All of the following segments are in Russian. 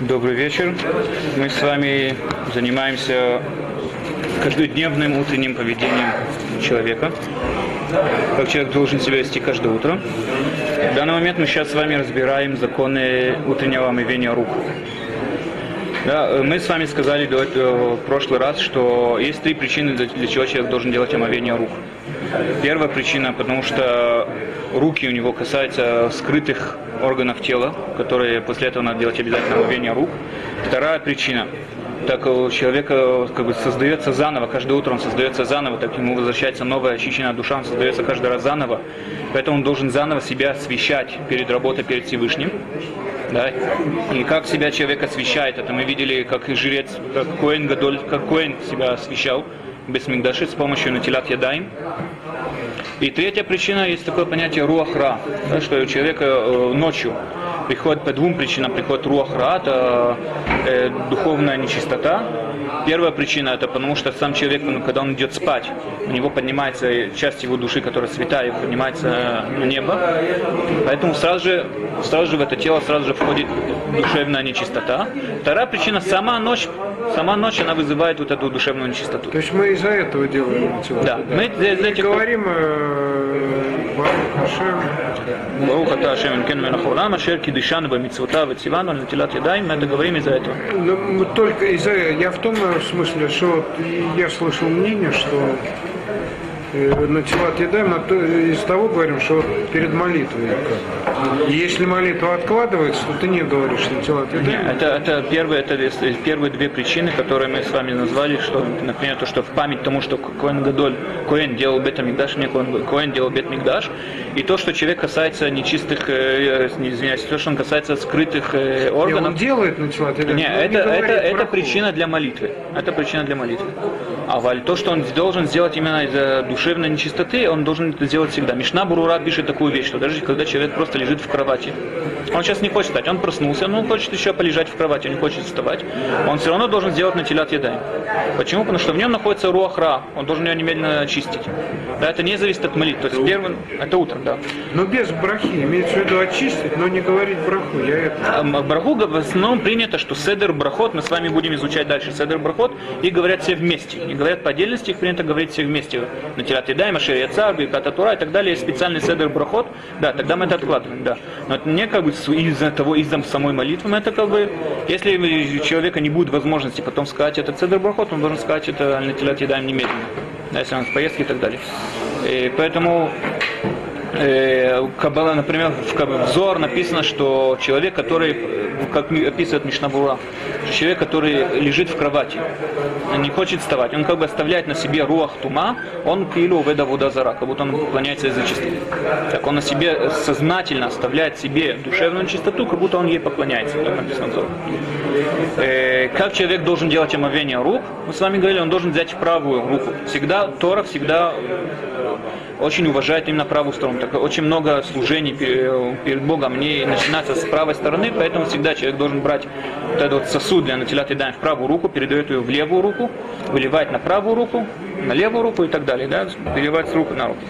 Добрый вечер. Мы с вами занимаемся каждодневным утренним поведением человека. Как человек должен себя вести каждое утро. В данный момент мы сейчас с вами разбираем законы утреннего омывения рук. Да, мы с вами сказали до этого, в прошлый раз, что есть три причины, для чего человек должен делать омовение рук. Первая причина, потому что руки у него касаются скрытых органов тела, которые после этого надо делать обязательно омовение рук. Вторая причина, так у человека как бы создается заново, каждое утро он создается заново, так ему возвращается новая очищенная душа, он создается каждый раз заново. Поэтому он должен заново себя освещать перед работой перед Всевышним. Да? И как себя человек освещает, это мы видели, как жрец, как Коэн Гадоль, как Коэн себя освещал без Мигдаши с помощью Натилат Ядаем. И третья причина, есть такое понятие руахра, да, что у человека э, ночью приходит по двум причинам, приходит руахра, это э, духовная нечистота. Первая причина это потому, что сам человек, ну, когда он идет спать, у него поднимается часть его души, которая святая, поднимается на небо. Поэтому сразу же, сразу же в это тело сразу же входит душевная нечистота. Вторая причина, сама ночь, сама ночь, она вызывает вот эту душевную нечистоту. То есть мы из-за этого делаем Да, мы из этих... говорим ברוך אתה השם אלוקינו מלך העולם אשר קידשנו במצוותיו וציוונו על נטילת ידיים, мы это говорим из-за этого. Ну, только из-за я в том смысле, что я слышал мнение, что на Тилат Едаем из того говорим, что перед молитвой. Если молитва откладывается, то ты не говоришь на Тилат Едаем. Это, это, первые, это первые две причины, которые мы с вами назвали, что, например, то, что в память тому, что Коэн Гадоль, Коэн делал Бета Мигдаш, не Коэн, Коэн делал Бет Мигдаш, и то, что человек касается нечистых, э, не извиняюсь, то, что он касается скрытых э, органов. он делает на Тилат Едаем. Нет, это, это, это причина для молитвы. Это причина для молитвы. А то, что он должен сделать именно из-за душевной нечистоты, он должен это сделать всегда. Мишна Бурура пишет такую вещь, что даже когда человек просто лежит в кровати, он сейчас не хочет встать, он проснулся, но он хочет еще полежать в кровати, он не хочет вставать, он все равно должен сделать на телят едай. Почему? Потому что в нем находится руахра, он должен ее немедленно очистить. Да, это не зависит от молитвы. То есть первым, это утром, да. Но без брахи, имеется в виду очистить, но не говорить браху. Я это... А, браху в основном принято, что седер брахот, мы с вами будем изучать дальше седер брахот, и говорят все вместе. Не говорят по отдельности, их принято говорить все вместе. На телят едай, машер яцар, кататура и так далее, специальный седер брахот, да, тогда мы это откладываем, да. Но это не как бы из-за того, из-за самой молитвы, это как бы, если у человека не будет возможности потом сказать этот седер брахот, он должен сказать это на телят едаем немедленно, да, если он в поездке и так далее. И поэтому э, например, в взор написано, что человек, который, как описывает Мишнабура, человек, который лежит в кровати, не хочет вставать, он как бы оставляет на себе руах тума, он килу веда вода зара, как будто он поклоняется из-за чистоты. Так он на себе сознательно оставляет себе душевную чистоту, как будто он ей поклоняется, так написано взор. Э, как человек должен делать омовение рук? Мы с вами говорили, он должен взять правую руку. Всегда, Тора всегда очень уважает именно правую сторону. Так, очень много служений перед Богом не начинается с правой стороны, поэтому всегда человек должен брать вот этот вот сосуд для натилят и в правую руку, передает ее в левую руку, выливает на правую руку, на левую руку и так далее, да, переливать с руки на руку.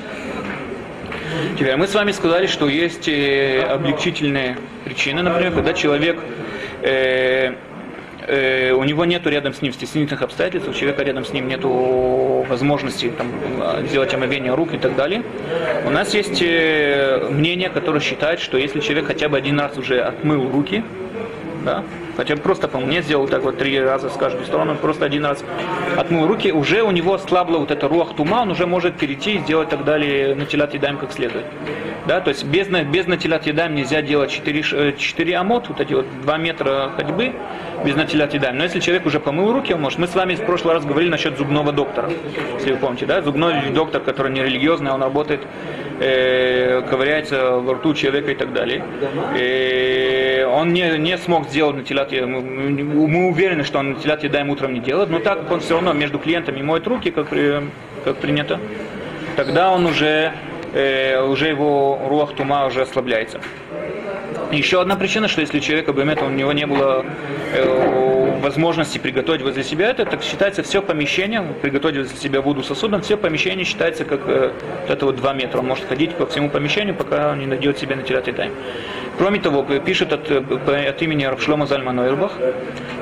Теперь мы с вами сказали, что есть э, облегчительные причины, например, когда человек э, э, у него нету рядом с ним стеснительных обстоятельств, у человека рядом с ним нету возможности там, сделать омовение рук и так далее. У нас есть э, мнение, которое считает, что если человек хотя бы один раз уже отмыл руки, да, хотя просто по мне сделал так вот три раза с каждой стороны, просто один раз отмыл руки, уже у него ослабла вот эта руах тума, он уже может перейти и сделать так далее на телят едаем как следует. Да, то есть без, без натилят едаем нельзя делать 4, 4 э, амот, вот эти вот 2 метра ходьбы, без натилят едаем. Но если человек уже помыл руки, он может. Мы с вами в прошлый раз говорили насчет зубного доктора, если вы помните, да, зубной доктор, который не религиозный, он работает э, ковыряется во рту человека и так далее. И он не, не смог сделать натилят мы, мы уверены, что он натилят едаем утром не делает, но так как он все равно между клиентами моет руки, как, как принято, тогда он уже, э, уже его руах тума уже ослабляется. Еще одна причина, что если человека бемет, у него не было э, возможности приготовить возле себя это, так считается все помещение, приготовить возле себя воду сосудом, все помещение считается как э, вот это вот 2 метра. Он может ходить по всему помещению, пока он не найдет себе на тайм. Кроме того, пишет от, э, от имени Рабшлома Зальмана Нойрбах,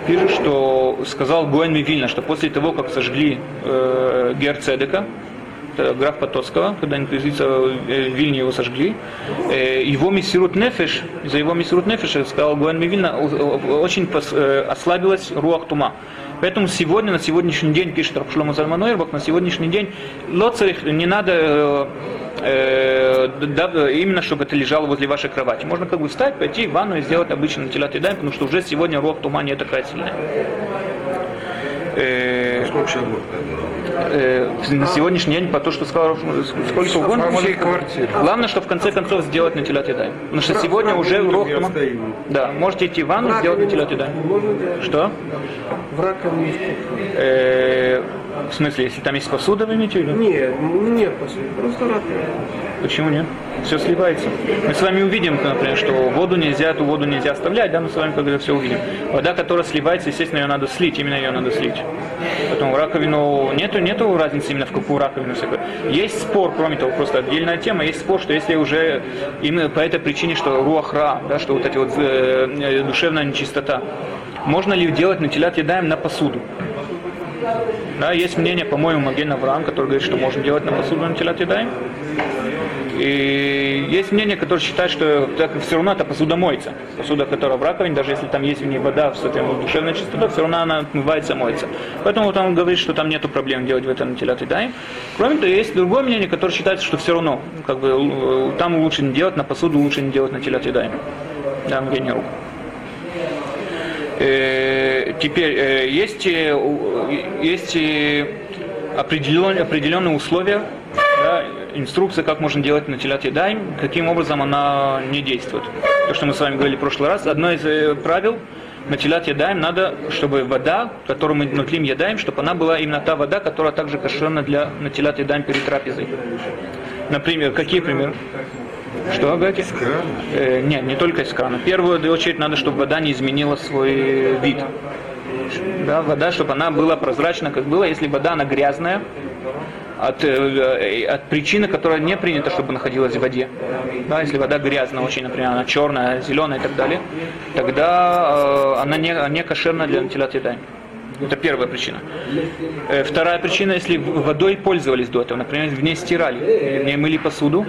пишет, что сказал Гуэн Вильна, что после того, как сожгли э, Герцедека, граф Потоцкого, когда инквизиция в Вильне его сожгли. Э, его мессирут нефеш, за его мессирут нефеш, сказал Гуэн Вильна, очень э, ослабилась руах тума. Поэтому сегодня, на сегодняшний день, пишет Рабшлома Зальманойрбах, на сегодняшний день лоцарих не надо э, да, именно чтобы это лежало возле вашей кровати. Можно как бы встать, пойти в ванну и сделать обычно телят и потому что уже сегодня рух тума не такая сильная. Э, э, на сегодняшний день, по то, что сказал, сколько угодно. Главное, что в конце концов сделать на телят едай. Потому что сегодня уже урок. Да, можете идти в ванну, сделать на телят едай. Что? В раковине. Э, в смысле, если там есть посуда, вы имеете в виду? Нет, нет посуды, просто раковина. Почему нет? Все сливается. Мы с вами увидим, например, что воду нельзя, эту воду нельзя оставлять, да, мы с вами когда все увидим. Вода, которая сливается, естественно, ее надо слить, именно ее надо слить. Поэтому раковину нету, нету разницы именно в какую раковину. Есть спор, кроме того, просто отдельная тема, есть спор, что если уже именно по этой причине, что руахра, да, что вот эти вот э, душевная нечистота, можно ли делать на телят едаем на посуду? Да, есть мнение, по-моему, Маген Авраам, который говорит, что можно делать на посуду на телят едаем. И есть мнение, которое считает, что так, все равно эта посуда моется. Посуда, которая в раковине, даже если там есть в ней вода, в душевная чистота, все равно она отмывается, моется. Поэтому вот он говорит, что там нету проблем делать в этом телят и. Кроме того, есть другое мнение, которое считает, что все равно, как бы, там лучше не делать, на посуду лучше не делать на телят и дай. Да, мнение рук. Э, теперь э, есть, э, есть определенные, определенные условия, да, инструкция, как можно делать на телят едай, каким образом она не действует. То, что мы с вами говорили в прошлый раз, одно из правил на телят едаем надо, чтобы вода, которую мы внутрим едаем, чтобы она была именно та вода, которая также кошерна для на телят едаем перед трапезой. Например, какие примеры? Что, говорите? Из крана? Э, нет, не только из крана. В первую очередь надо, чтобы вода не изменила свой вид. Да, вода, чтобы она была прозрачна, как была. Если вода, она грязная, от, э, от причины, которая не принята, чтобы находилась в воде. Да, если вода грязная очень, например, она черная, зеленая и так далее, тогда э, она не, не кошерна для едаем. Это первая причина. Э, вторая причина, если водой пользовались до этого, например, в ней стирали, в ней мыли посуду,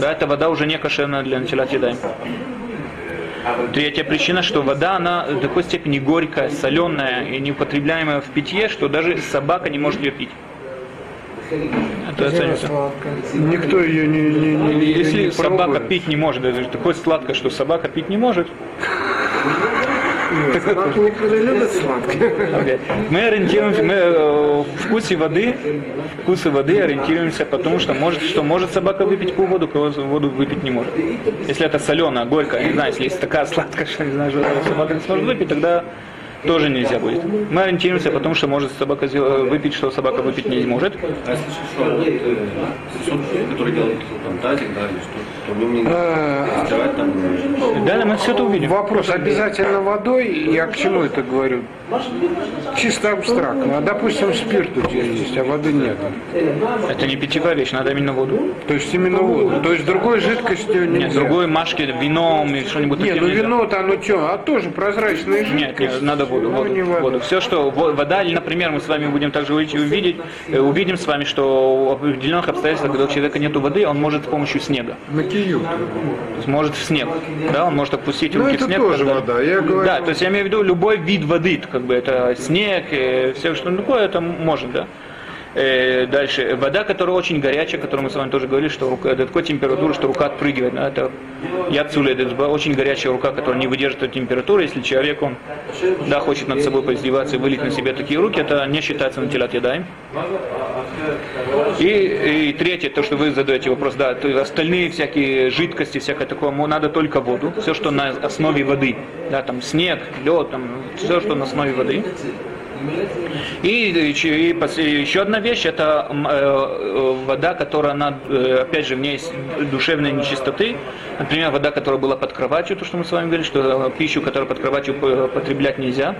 да, эта вода уже не кошерная для начала едаем. Третья причина, что вода, она до такой степени горькая, соленая и неупотребляемая в питье, что даже собака не может ее пить. Это оценится. Никто ее не, не, не Если не собака пить не может, это такое сладкое, что собака пить не может, Собаки никогда любят сладкое. Мы ориентируемся, мы э, вкусе воды, вкусы воды ориентируемся, потому что может, что может собака выпить по воду, кого воду выпить не может. Если это соленая, горькая, не знаю, если есть такая сладкая, что не знаю, что собака не сможет выпить, тогда тоже нельзя будет. Мы ориентируемся, потому что может собака сдел- выпить, что собака выпить не может. А если что, э, который делает там тазик, да, или что, не А, стирать там. Да, да, мы все это увидим. Вопрос обязательно водой, я к чему это говорю? Чисто абстрактно. А допустим, спирт у тебя есть, а воды нет. Это не питьевая вещь, надо именно воду. То есть именно воду. То есть другой жидкостью нельзя. Нет, другой машки, вином или что-нибудь Не, таким ну вино-то оно что, а тоже прозрачная жидкость. Нет, нет, надо воду, Ну, воду, не вода. воду. Все, что во- вода, или, например, мы с вами будем также увидеть, увидеть, э, увидим с вами, что в определенных обстоятельствах, когда у человека нет воды, он может с помощью снега. Может в снег. Да, он может опустить Ну, руки это в снег. тоже и далее. вода, я говорю- Да, то есть я имею в виду любой вид воды, как бы это снег, э, все что такое, это может, да. Э, дальше, вода, которая очень горячая, о которой мы с вами тоже говорили, что рука, до такой температуры, что рука отпрыгивает. Да, это яцуля, это очень горячая рука, которая не выдержит этой температуры. Если человек, он да, хочет над собой поиздеваться и вылить на себя такие руки, это не считается на телят едаем. И, и третье, то, что вы задаете вопрос, да, то остальные всякие жидкости, всякое такое, ему надо только воду, все, что на основе воды, да, там снег, лед, там, все, что на основе воды. И, и и еще одна вещь, это э, э, вода, которая, она, э, опять же, в ней есть душевные нечистоты. Например, вода, которая была под кроватью, то, что мы с вами говорили, что э, пищу, которую под кроватью потреблять нельзя.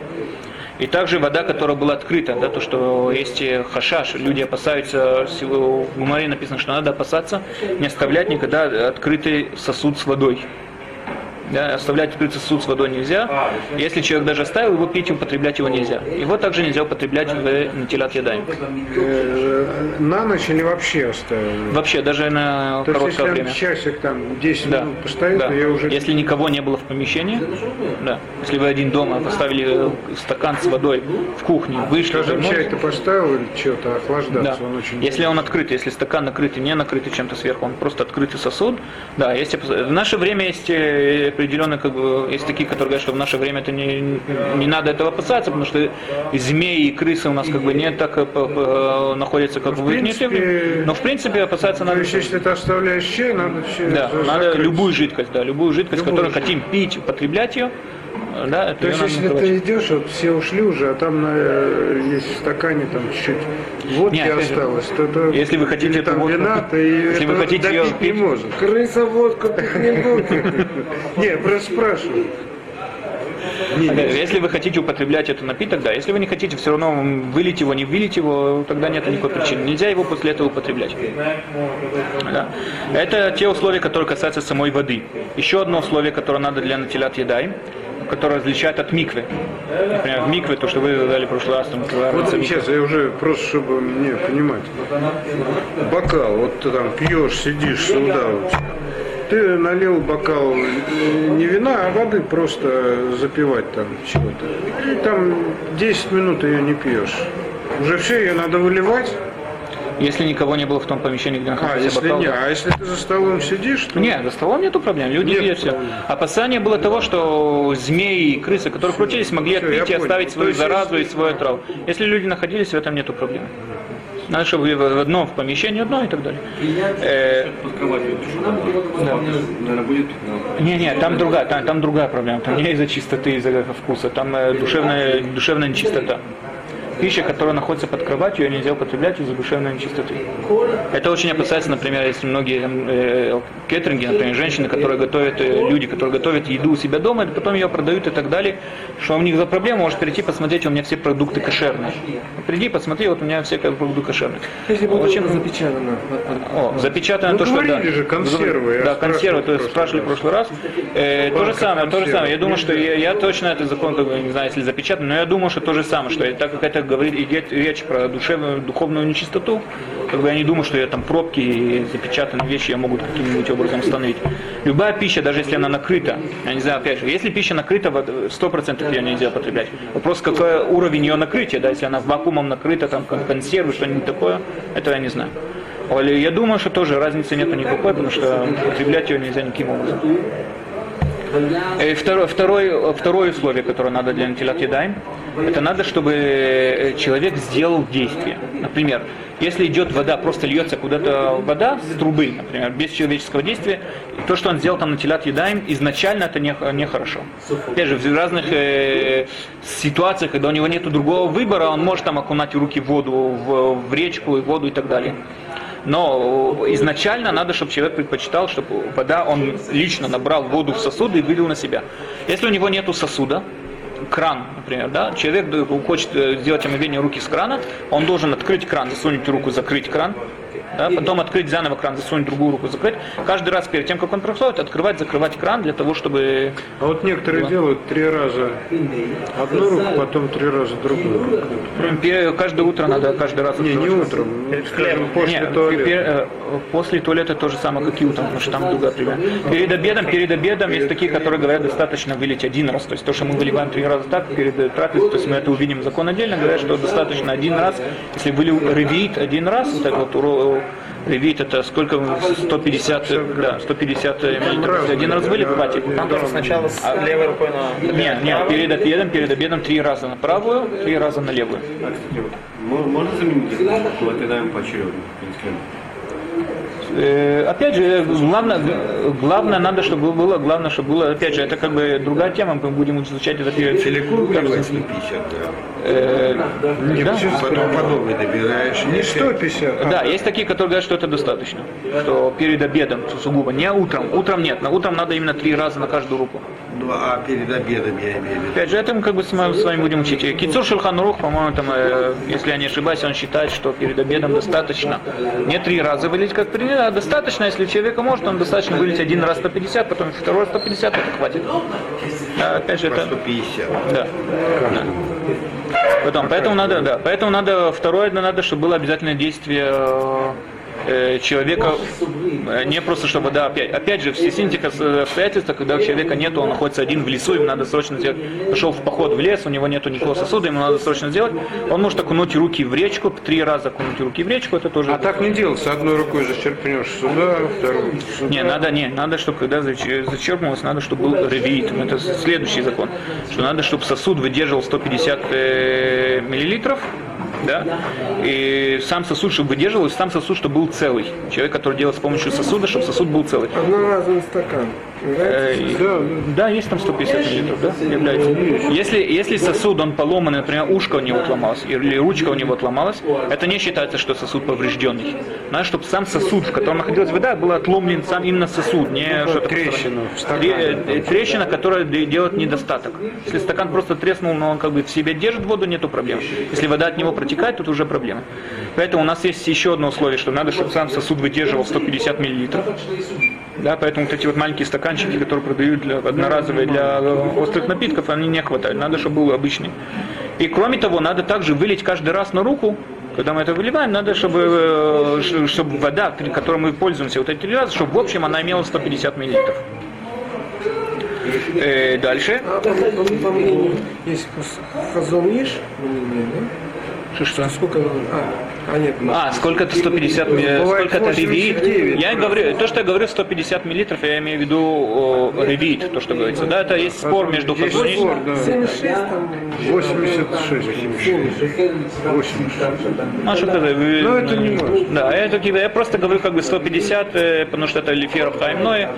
И также вода, которая была открыта, да, то, что есть хашаш, люди опасаются, в Гумаре написано, что надо опасаться, не оставлять никогда открытый сосуд с водой. Да, оставлять открытый сосуд с водой нельзя. Если человек даже оставил его пить, употреблять его нельзя. Его также нельзя употреблять в натилат ядаем. Э, На ночь или вообще оставил? Вообще, даже на То есть, короткое если время. часик там 10 Да. минут постоит, да. то я уже... Если никого не было в помещении, да. Если вы один дома поставили э, стакан с водой в кухне, вышли, Скажем, чай ты поставил или что-то да. охлаждаться, он очень... Если он открытый, если стакан накрытый, не накрытый чем-то сверху, он просто открытый сосуд, да, опас- в наше время есть э, определенные, как бы, есть такие, которые говорят, что в наше время это не, не надо этого опасаться, потому что змеи и крысы у нас как бы не так э, п- находятся как в принципе, Но в принципе опасаться надо. есть, если ты оставляешь надо все Да, надо любую жидкость, да, любую жидкость, Любую которую жидкость. хотим пить, употреблять ее, э, да, это То есть, если накрывать. ты идешь, вот все ушли уже, а там э, есть в стакане там чуть-чуть водки Не, опять же, осталось, то, то если вы хотите эту там водку вина, пить, то если вы хотите её допить не пить- может. Крыса водку пить не будет. Не, просто спрашиваю. Не, же, Если вы хотите употреблять этот напиток, да. Если вы не хотите, все равно вылить его, не вылить его, тогда нет никакой причины. Нельзя его после этого употреблять. Да. Это те условия, которые касаются самой воды. Еще одно условие, которое надо для натилят едай, которое различает от миквы. Например, в микве, то, что вы задали в прошлый раз, там, Вот миквы. сейчас я уже просто, чтобы мне понимать. Бокал, вот ты там пьешь, сидишь сюда вот. Ты налил бокал не вина, а воды просто запивать там чего-то. И там 10 минут ее не пьешь. Уже все, ее надо выливать. Если никого не было в том помещении, где А, находился если бокал, не, да. а если ты за столом сидишь, то Нет, за столом нету проблем, люди Нет все. Опасание было того, что змеи и крысы, которые крутились, могли Всё, я отпить и понял. оставить То свою есть, заразу и свой отрав. Если люди находились, в этом нету проблем. Надо, чтобы в одном в помещении одно и так далее. Э, не, не, там другая, там, там другая проблема. Там не из-за чистоты, из-за вкуса, там э, душевная, душевная нечистота. Пища, которая находится под кроватью, ее нельзя употреблять из-за душевной нечистоты. Это очень опасается, например, если многие э, кеттеринги, например, женщины, которые готовят, э, люди, которые готовят еду у себя дома, и потом ее продают и так далее, что у них за проблема, можешь прийти посмотреть, у меня все продукты кошерные. Приди, посмотри, вот у меня все продукты кошерные. Если Очень- запечатано. О, запечатано Ну, то, что да. же, консервы, Да, консервы, то есть спрашивал спрашивали в прошлый раз. Э, то же самое, то же самое. Я думаю, что я, я точно этот закон, как бы, не знаю, если запечатан, но я думаю, что то же самое, что так как это говорит, идет речь про душевную, духовную нечистоту, как бы я не думаю, что я там пробки и запечатанные вещи я могу каким-нибудь образом установить. Любая пища, даже если она накрыта, я не знаю, опять же, если пища накрыта, сто процентов ее нельзя потреблять. Вопрос, какой уровень ее накрытия, да, если она вакуумом накрыта, там, кон- консервы, что-нибудь такое, это я не знаю. Я думаю, что тоже разницы нету никакой, потому что употреблять ее нельзя никаким образом. И второе, второе, второе условие, которое надо для натилят едаем, это надо, чтобы э, человек сделал действие. Например, если идет вода, просто льется куда-то вода с трубы, например, без человеческого действия, то, что он сделал там натилят едаем, изначально это не- нехорошо. Опять же, в разных э, ситуациях, когда у него нет другого выбора, он может там окунать руки в воду, в, в речку, в воду и так далее. Но изначально надо, чтобы человек предпочитал, чтобы вода, он лично набрал воду в сосуд и вылил на себя. Если у него нету сосуда, кран, например, да, человек хочет э, сделать омовение руки с крана, он должен открыть кран, засунуть руку, закрыть кран, да, потом открыть заново кран, засунуть другую руку, закрыть. Каждый раз перед тем, как он проходит, открывать, закрывать кран для того, чтобы А вот некоторые делают три раза одну руку, потом три раза другую. каждое утро надо каждый раз Не, не утром, ну, скажем, после Нет, туалета. э, после туалета то же самое, как и утром, потому что там другая пример. Перед обедом, перед обедом есть такие, которые говорят, достаточно вылить один раз. То есть то, что мы выливаем три раза так, перед э, трапезой, то есть мы это увидим закон отдельно, говорят, что достаточно один раз. Если вылил ревит один раз, вот так вот ревит это сколько? 150, э, да, 150 миллилитров. Если один раз хватит. Там тоже сначала с левой рукой на... Нет, нет, перед обедом, перед обедом три раза на правую, три раза на левую. Мо- Можно заменить это? Вот едаем поочередно, если Э, опять же, главное, главное надо, чтобы было, главное, чтобы было, опять же, это как бы другая тема, мы будем изучать это перед Целиком выливать 150 грамм. Э, да. Потом подобный добираешь. Не 150, а Да, есть такие, которые говорят, что это достаточно. Что перед обедом сугубо, не утром. Утром нет, на утром надо именно три раза на каждую руку. Ну, а перед обедом я имею в виду. Опять же, это мы как бы с вами, с вами будем учить. Кицур Шульханрух, по-моему, там, э, если я не ошибаюсь, он считает, что перед обедом достаточно не три раза вылить, как принято, достаточно, если человека может, он достаточно вылить один раз 150, потом второй раз 150, это хватит. А, опять же, это... 150. Да. Да. Потом, поэтому надо, да, поэтому надо, второе, надо, чтобы было обязательное действие э, человека, э, не просто чтобы, да, опять, опять же, все синтика обстоятельства, когда у человека нету, он находится один в лесу, ему надо срочно сделать, пошел в поход в лес, у него нету никакого сосуда, ему надо срочно сделать, он может окунуть руки в речку, три раза окунуть руки в речку, это тоже... А так не делается. Одной рукой зачерпнешь сюда, второй сюда. Не, надо, не, надо, чтобы когда зач- зачерпнулось, надо, чтобы был ревит. Это следующий закон. Что надо, чтобы сосуд выдерживал 150 э, миллилитров, да, и сам сосуд, чтобы выдерживал, сам сосуд, чтобы был целый. Человек, который делает с помощью сосуда, чтобы сосуд был целый. Одноразовый стакан. Э, Да, есть там 150 миллилитров, да, является. Если, если сосуд, он поломанный, например, ушко у него отломалось, или ручка у него отломалась, это не считается, что сосуд поврежденный. Надо, чтобы сам сосуд, в котором находилась вода, был отломлен сам именно сосуд, не что-то трещина э, Трещина, которая делает недостаток. Если стакан просто треснул, но он как бы в себе держит воду, нету проблем. Если вода от него протекает, тут уже проблема. Поэтому у нас есть еще одно условие, что надо, чтобы сам сосуд выдерживал 150 миллилитров. Да, поэтому вот эти вот маленькие стаканчики, которые продают для, одноразовые для э, острых напитков, они не хватают. Надо, чтобы был обычный. И кроме того, надо также вылить каждый раз на руку. Когда мы это выливаем, надо, чтобы, э, чтобы вода, которой мы пользуемся вот эти раза, чтобы в общем она имела 150 миллилитров. Э, дальше. А есть хазон еш, мнение, да? Что, что? Сколько? А, а нет. А, сколько это 150 миллилитров? Сколько это ревит? 89, Я говорю, то, что я говорю 150 миллилитров, я имею в виду о, ревит, то, что говорится. Да, это есть спор между Есть Хазуниш- спор, да. 76 там. 86. 86. А что это? Вы- Ну, это не важно. Да, я, таки- я просто говорю как бы 150, э, потому что это Лиферов Хаймное,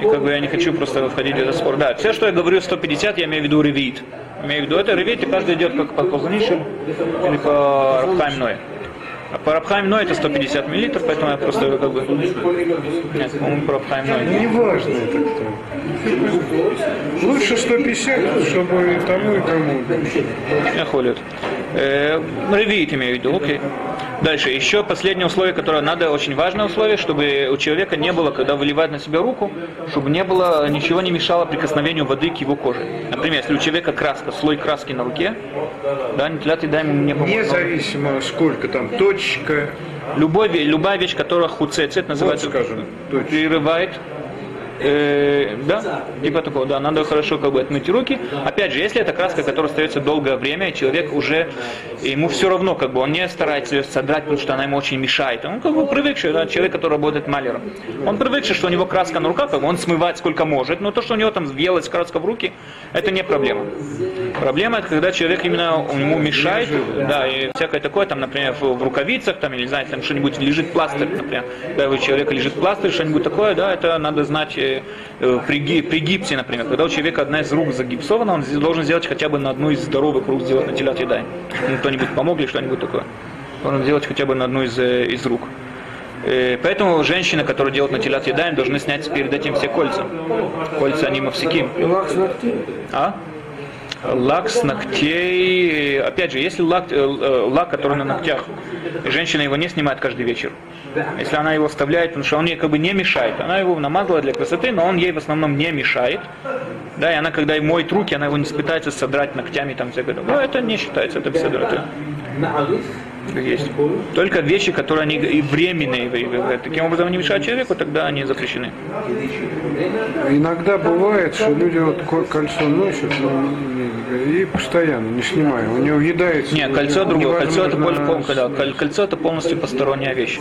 и как бы я не хочу просто входить в этот спор. Да, все, что я говорю 150, я имею в виду ревит. Имею в виду это и каждый идет как по Хазуниши или по Рабхаймное. А по Рабхаймное это 150 миллилитров, поэтому я просто как бы... Нет, по-моему, по Рабхаймное. Не важно это кто. Лучше 150, чтобы и тому, и тому. Я холит. Э, ревит имею в виду, окей. Дальше, еще последнее условие, которое надо, очень важное условие, чтобы у человека не было, когда выливает на себя руку, чтобы не было, ничего не мешало прикосновению воды к его коже. Например, если у человека краска, слой краски на руке, да, нетилят еда ему не поможет. Независимо сколько там точка, Любой, любая вещь, которая хуцецет называется, Вот, скажем, точно. прерывает Э, да, типа такого, да, надо хорошо как бы отмыть руки. Опять же, если это краска, которая остается долгое время, человек уже, ему все равно, как бы, он не старается ее содрать, потому что она ему очень мешает. Он как бы привыкший, да, человек, который работает маляром. Он привыкший, что у него краска на руках, он смывает сколько может, но то, что у него там въелась краска в руки, это не проблема. Проблема это когда человек именно ему мешает, да, и всякое такое, там, например, в, рукавицах, там, или, знаете, там что-нибудь лежит пластырь, например, когда у человека лежит пластырь, что-нибудь такое, да, это надо знать э, при, при гипсе, например, когда у человека одна из рук загипсована, он должен сделать хотя бы на одну из здоровых рук сделать на телят едай. Кто-нибудь помог или что-нибудь такое. Должен сделать хотя бы на одну из, э, из рук. Э, Поэтому женщины, которые делают на телят едаем, должны снять перед этим все кольца. Кольца они ногтей. А? Лак с ногтей. Опять же, если лак, э, э, лак, который на ногтях, и женщина его не снимает каждый вечер. Если она его вставляет, потому что он ей как бы не мешает. Она его намазала для красоты, но он ей в основном не мешает. Да, и она, когда ей моет руки, она его не пытается содрать ногтями там всякое. такое. Ну, это не считается, это беседа. Это есть. Только вещи, которые они и временные, таким образом не мешают человеку, тогда они запрещены. Иногда бывает, что люди вот ко- кольцо носят и постоянно, не снимая. У него въедается. Нет, кольцо другое. Кольцо это, пол- невозможно пол- когда, коль- кольцо это полностью посторонняя вещь.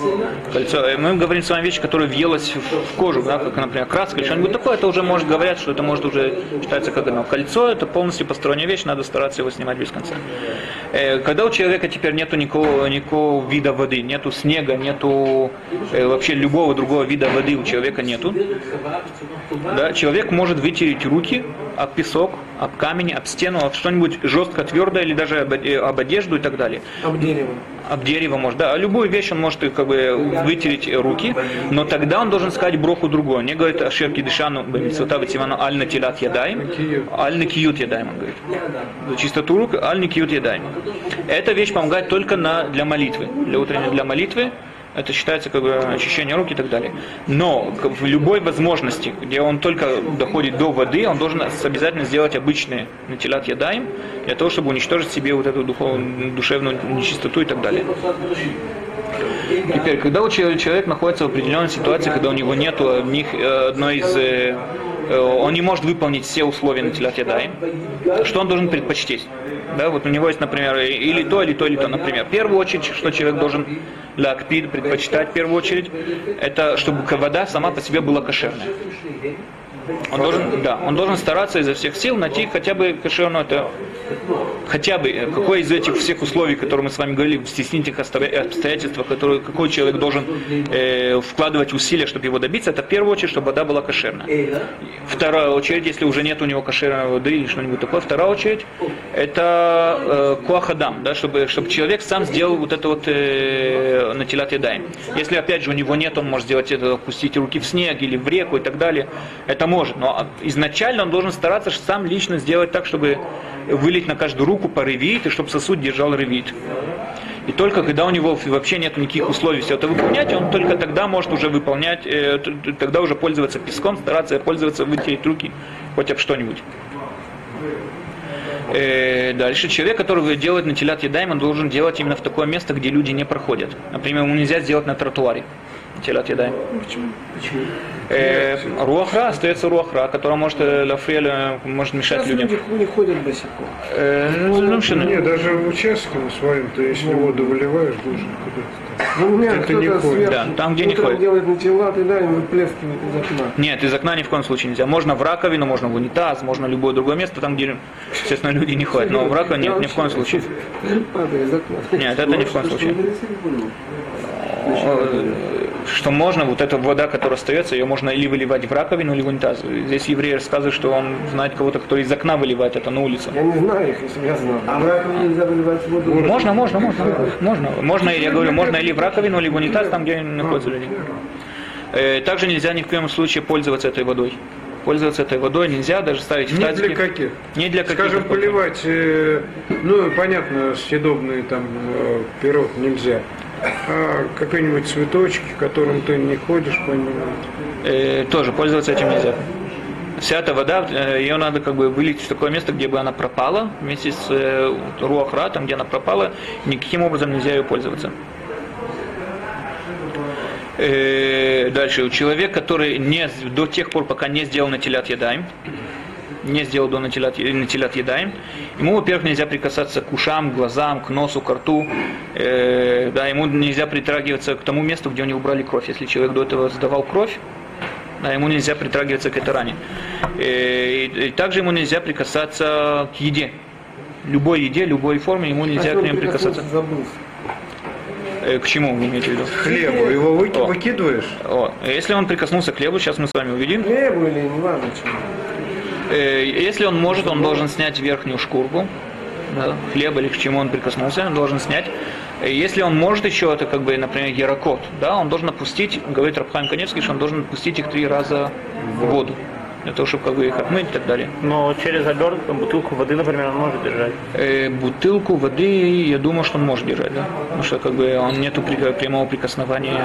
Кольцо, э, мы говорим с вами вещь, которая въелась в, кожу, да, как, например, краска или что-нибудь такое, это уже может говорят, что это может уже считается как одно. Кольцо это полностью посторонняя вещь, надо стараться его снимать без конца. Э, Когда у человека теперь нету никакого, никакого вида воды, нету снега, нету э, вообще любого другого вида воды у человека нету, да, человек может вытереть руки об песок, об камень, об стену, об что-нибудь жестко твердое или даже об, об одежду и так далее. Об дерево. Об дерево может, да. А любую вещь он может э, как бы вытереть э, руки, но тогда он должен сказать броху другую. Не говорит Ашер Кидышану, Бамитсута Вативану, Аль Натилат Ядаем, Аль Накиют Ядаем, он говорит. За чистоту рук, Аль Накиют Ядаем. Эта вещь помогает только на, для молитвы, для утренней для молитвы. Это считается как бы очищение рук и так далее. Но в любой возможности, где он только доходит до воды, он должен обязательно сделать обычные натилат ядаем, для того, чтобы уничтожить себе вот эту духовную, душевную нечистоту и так далее. Теперь, когда человек находится в определенной ситуации, когда у него нет них э, одной из э, он не может выполнить все условия на телят ядаем, что он должен предпочтить? Да, вот у него есть, например, или то, или то, или то. Например, в первую очередь, что человек должен для акпид предпочитать в первую очередь, это чтобы вода сама по себе была кошерная. Он должен, да, он должен стараться изо всех сил найти хотя бы кошерную, это хотя бы э, какое из этих всех условий, которые мы с вами говорили, в стеснительных обстоя- обстоятельствах, которые, какой человек должен э, вкладывать усилия, чтобы его добиться, это в первую очередь, чтобы вода была кошерная. Вторая очередь, если уже нет у него кошерной воды или что-нибудь такое, вторая очередь, это э, куахадам, да, чтобы, чтобы человек сам сделал вот это вот э, натилат ядаем. Если опять же у него нет, он может сделать это, опустить руки в снег или в реку и так далее, это может. Но изначально он должен стараться сам лично сделать так, чтобы вылить на каждую руку по ревит, и чтобы сосуд держал ревит. И только когда у него вообще нет никаких условий все это выполнять, он только тогда может уже выполнять, э, тогда уже пользоваться песком, стараться пользоваться, вытереть руки хоть об что-нибудь. Э, дальше. Человек, который делает на телят едаем, он должен делать именно в такое место, где люди не проходят. Например, ему нельзя сделать на тротуаре. Телят едаем. Почему? Почему? Э, руахра остается руахра, которая может, э, лафриэль, может мешать Сейчас людям. люди не ходят босиком. Э, ну, что, ну, Не, даже в участке на своем, то если воду выливаешь, должен куда-то. Ну, у меня Это не кто-то ходит. сверху Да, там, где не ходит. делает натилат и да, и выплескивает из окна. Нет, из окна ни в коем случае нельзя. Можно в раковину, можно в унитаз, можно в любое другое место, там, где, естественно, люди не ходят. Но в раковину нет, ни в коем случае. Падает из окна. Нет, это ни в коем случае. Что можно, вот эта вода, которая остается, ее можно или выливать в раковину, или в унитаз. Здесь еврей рассказывает, что он знает кого-то, кто из окна выливает это на улицу. Я не знаю их, если бы я знал. А в раковине нельзя выливать воду? Можно, можно, можно, можно. Можно, я говорю, можно или в раковину, или в унитаз, там, где находятся люди. Э, Также нельзя ни в коем случае пользоваться этой водой. Пользоваться этой водой нельзя, даже ставить в Не для каких? Не для каких. Скажем, поливать, э, ну, понятно, съедобный там э, пирог нельзя. А какие-нибудь цветочки, которым ты не ходишь по ним. Э, тоже пользоваться этим нельзя. Вся эта вода, э, ее надо как бы вылить в такое место, где бы она пропала, вместе с э, руахра, там, где она пропала, никаким образом нельзя ее пользоваться. Э, дальше, у человека, который не, до тех пор, пока не сделал натилят ядаем, не сделал до натилят, натилят ядаем, ему, во-первых, нельзя прикасаться к ушам, к глазам, к носу, к рту, э, да, ему нельзя притрагиваться к тому месту, где у него брали кровь. Если человек до этого сдавал кровь, да, ему нельзя притрагиваться к этой ране. Э, И, и также ему нельзя прикасаться к еде. Любой еде, любой форме ему нельзя к ним прикасаться. Забылся. Э, К чему вы имеете в виду? Хлебу его выки- О. выкидываешь? О, если он прикоснулся к хлебу, сейчас мы с вами увидим. Хлебу или не важно чему. Э, Если он может, он должен снять верхнюю шкурку да, хлеба или к чему он прикоснулся, он должен снять. Э, Если он может еще, это как бы, например, ярокот, да, он должен опустить, говорит Рабхайм Каневский, что он должен опустить их три раза в воду, для того, чтобы как бы их отмыть и так далее. Но через обертку, бутылку воды, например, он может держать. Э, бутылку воды, я думаю, что он может держать, да. Потому что как бы он нету прямого прикосновения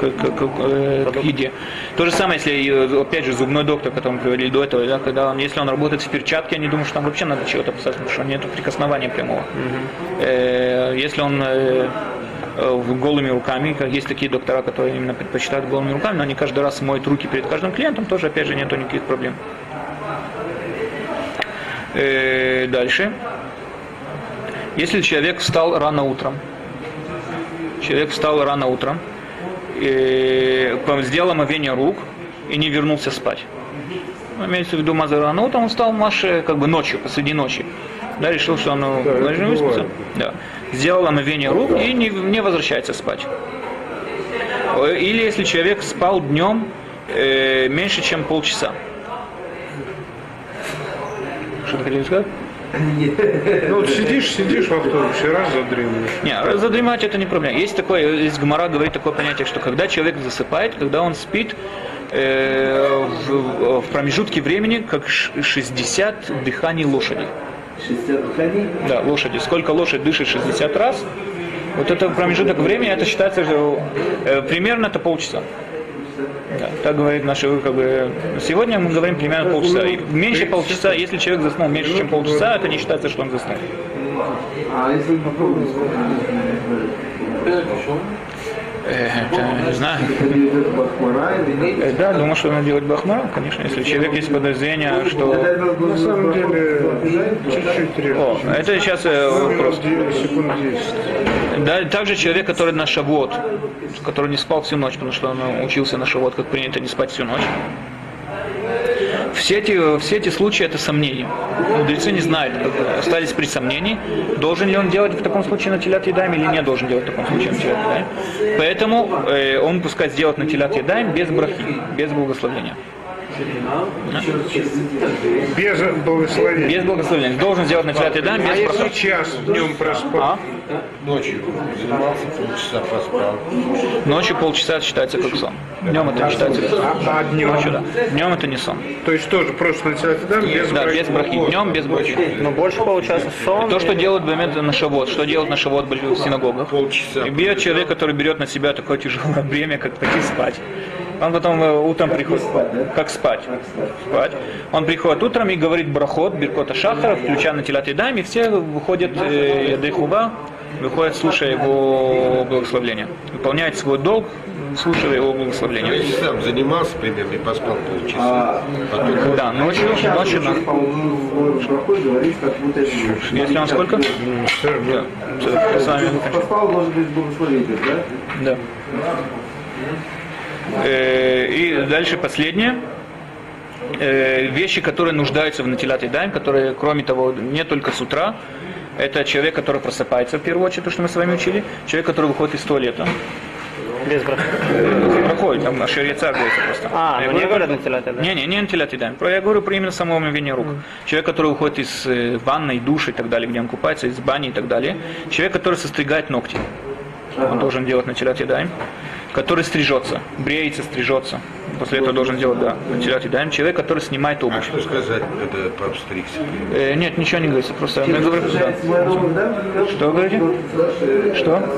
к, к- к- э, к еде. То же самое, если, опять же, зубной доктор, который мы приводили до этого, да, когда он, если он работает в перчатке, я не думаю, что там вообще надо чего-то писать, потому что нету прикосновения прямого. Э, если он э, голыми руками, есть такие доктора, которые именно предпочитают голыми руками, но они каждый раз моют руки перед каждым клиентом, тоже, опять же, нету никаких проблем. Э, дальше. Если человек встал рано утром, человек встал рано утром, э, по- сделал омовение рук и не вернулся спать. Ну, Имеется в виду Маза рано утром, он встал Маше как бы ночью, посреди ночи. Да, решил, что он ну, это должен выспаться, да, сделал омовение рук и не, не возвращается спать. Или если человек спал днем э, меньше, чем полчаса. Что ты хотел сказать? Ну вот сидишь, сидишь в автобусе, раз задремываешь. Не, задремать это не проблема. Есть такое, есть Гмара говорит такое понятие, что когда человек засыпает, когда он спит э, в, в промежутке времени, как ш- 60 дыханий лошади. Да, лошади. Сколько лошадь дышит 60 раз, вот это промежуток времени, это считается что, э, примерно это полчаса. Да, так говорит наши, как бы, сегодня мы говорим примерно полчаса. И меньше полчаса, если человек заснул меньше, чем полчаса, это не считается, что он заснул. А если попробовать, Э, это, не знаю. Э, Да, думаю, что надо делать бахмара, конечно, если у человека есть подозрение, что... На самом деле, чуть-чуть. О, это сейчас э, вопрос. Секунд 10. Да, также человек, который на шавот, который не спал всю ночь, потому что он учился на шавот, как принято не спать всю ночь. Все эти, все эти случаи это сомнения. Мудрецы не знают, остались при сомнении, должен ли он делать в таком случае на телят едаем или не должен делать в таком случае на телят едаем. Поэтому э, он пускай сделает на телят едаем без брахи, без благословения. Без благословения. Без благословения. Должен сделать на едаем А без если брахи. час днем проспал? А? Ночью занимался, полчаса поспал. Ночью полчаса считается как сон. Днем это не считается как сон. А, а днем? Ночью, да. Днем это не сон. То есть тоже просто на тебя да, без Да, брахи? без брахи. Днем без брахи. Ну, больше получаса сон. То, что делают в момент на шавот, что делают на шавот в синагогах. Полчаса. И Бьет человек, который берет на себя такое тяжелое бремя, как пойти спать. Он потом э, утром приходит, как спать, спать. Он приходит утром и говорит брахот, биркота шахара, включая на телят и дайм, и все выходят э, яды хува, выходят, слушая его благословление. Выполняет свой долг, слушая его благословение. Я сам занимался примерно и поспал полчаса. Потом Да, ночью, ночью, на- как если он сколько? Да, это сами. Поспал, может быть, благословитель, да? Да. Э, И дальше последнее. Э, Вещи, которые нуждаются в натилат и дайм, которые, кроме того, не только с утра, это человек, который просыпается в первую очередь, то, что мы с вами учили, человек, который выходит из туалета. Без брахи. Проходит, там на шарица говорится просто. А, Я ну не говорю- говорят на телят, да? Не, не, не дайм. Про- Я говорю про именно само омовение рук. Человек, который уходит из э, ванной, души и так далее, где он купается, из бани и так далее. Человек, который состригает ногти. Он должен делать натилят и дайм. Который стрижется, бреется, стрижется. После этого должен делать, да, натилят и дайм. Человек, который снимает А обувь. что сказать, когда обстригся? Э, нет, ничего не говорится, просто я говорю, да. Что говорите? Что?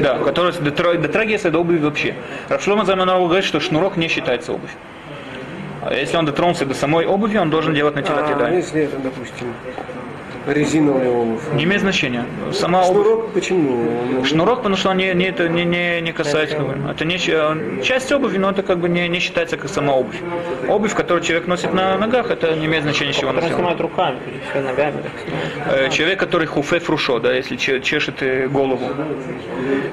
Да, который дотра- дотрагивается до обуви вообще. Равшлома Заманова говорит, что шнурок не считается обувь. А если он дотронулся до самой обуви, он должен делать на теле А, если это, допустим, резиновая обувь. Не имеет значения. Сама обувь. Шнурок почему? Шнурок, потому что он не, не, это не, не, не касается. как бы, Это не щ- часть обуви, но это как бы не, не считается как сама обувь. Обувь, которую человек носит на ногах, это не имеет значения, чего Который носил. снимает руками, ногами. Э, человек, который хуфе фрушо, да, если че- чешет э, голову,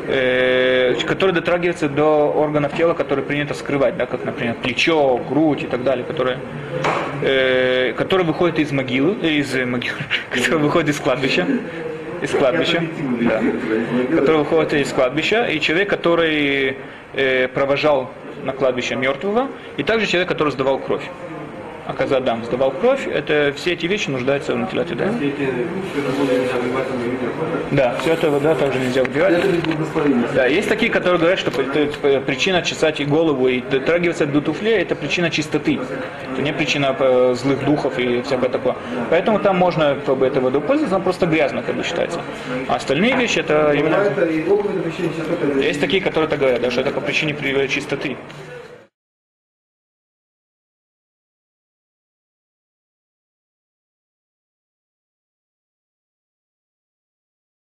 э, который дотрагивается до органов тела, которые принято скрывать, да, как, например, плечо, грудь и так далее, которые, э, который выходит из могилы, э, из э, могилы, который выходит из кладбища, из кладбища, да, который выходит из кладбища, и человек, который э, провожал на кладбище мертвого, и также человек, который сдавал кровь. А Казадам сдавал кровь, это все эти вещи нуждаются в натилате, да? Да, все это вода также нельзя убивать. Да, есть такие, которые говорят, что причина чесать и голову и дотрагиваться до туфлей это причина чистоты. Это не причина э, злых духов и всякое такое. Поэтому там можно как бы, этой водой пользоваться, но просто грязно, как бы считается. А остальные вещи это именно... Есть такие, которые так говорят, да, что это по причине при- чистоты.